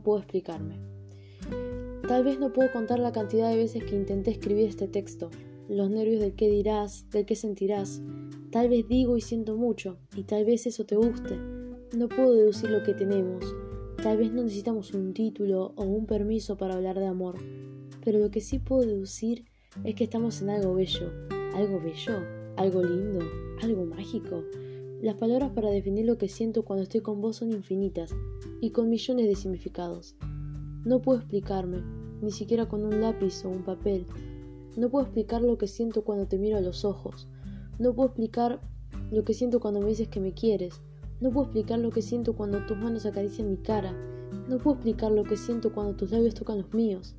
puedo explicarme. Tal vez no puedo contar la cantidad de veces que intenté escribir este texto, los nervios del qué dirás, del qué sentirás. Tal vez digo y siento mucho, y tal vez eso te guste. No puedo deducir lo que tenemos. Tal vez no necesitamos un título o un permiso para hablar de amor. Pero lo que sí puedo deducir es que estamos en algo bello. Algo bello, algo lindo, algo mágico. Las palabras para definir lo que siento cuando estoy con vos son infinitas y con millones de significados. No puedo explicarme, ni siquiera con un lápiz o un papel. No puedo explicar lo que siento cuando te miro a los ojos. No puedo explicar lo que siento cuando me dices que me quieres. No puedo explicar lo que siento cuando tus manos acarician mi cara. No puedo explicar lo que siento cuando tus labios tocan los míos.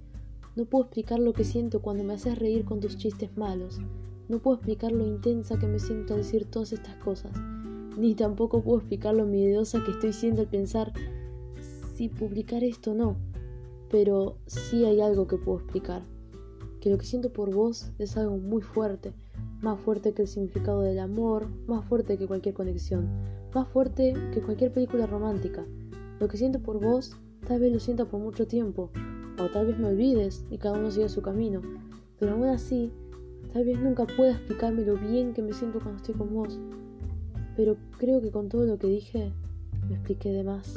No puedo explicar lo que siento cuando me haces reír con tus chistes malos. No puedo explicar lo intensa que me siento al decir todas estas cosas ni tampoco puedo explicar lo miedosa que estoy siendo al pensar si publicar esto o no. Pero sí hay algo que puedo explicar, que lo que siento por vos es algo muy fuerte, más fuerte que el significado del amor, más fuerte que cualquier conexión, más fuerte que cualquier película romántica. Lo que siento por vos tal vez lo sienta por mucho tiempo, o tal vez me olvides y cada uno siga su camino, pero aún así, tal vez nunca pueda explicarme lo bien que me siento cuando estoy con vos pero creo que con todo lo que dije me expliqué de más.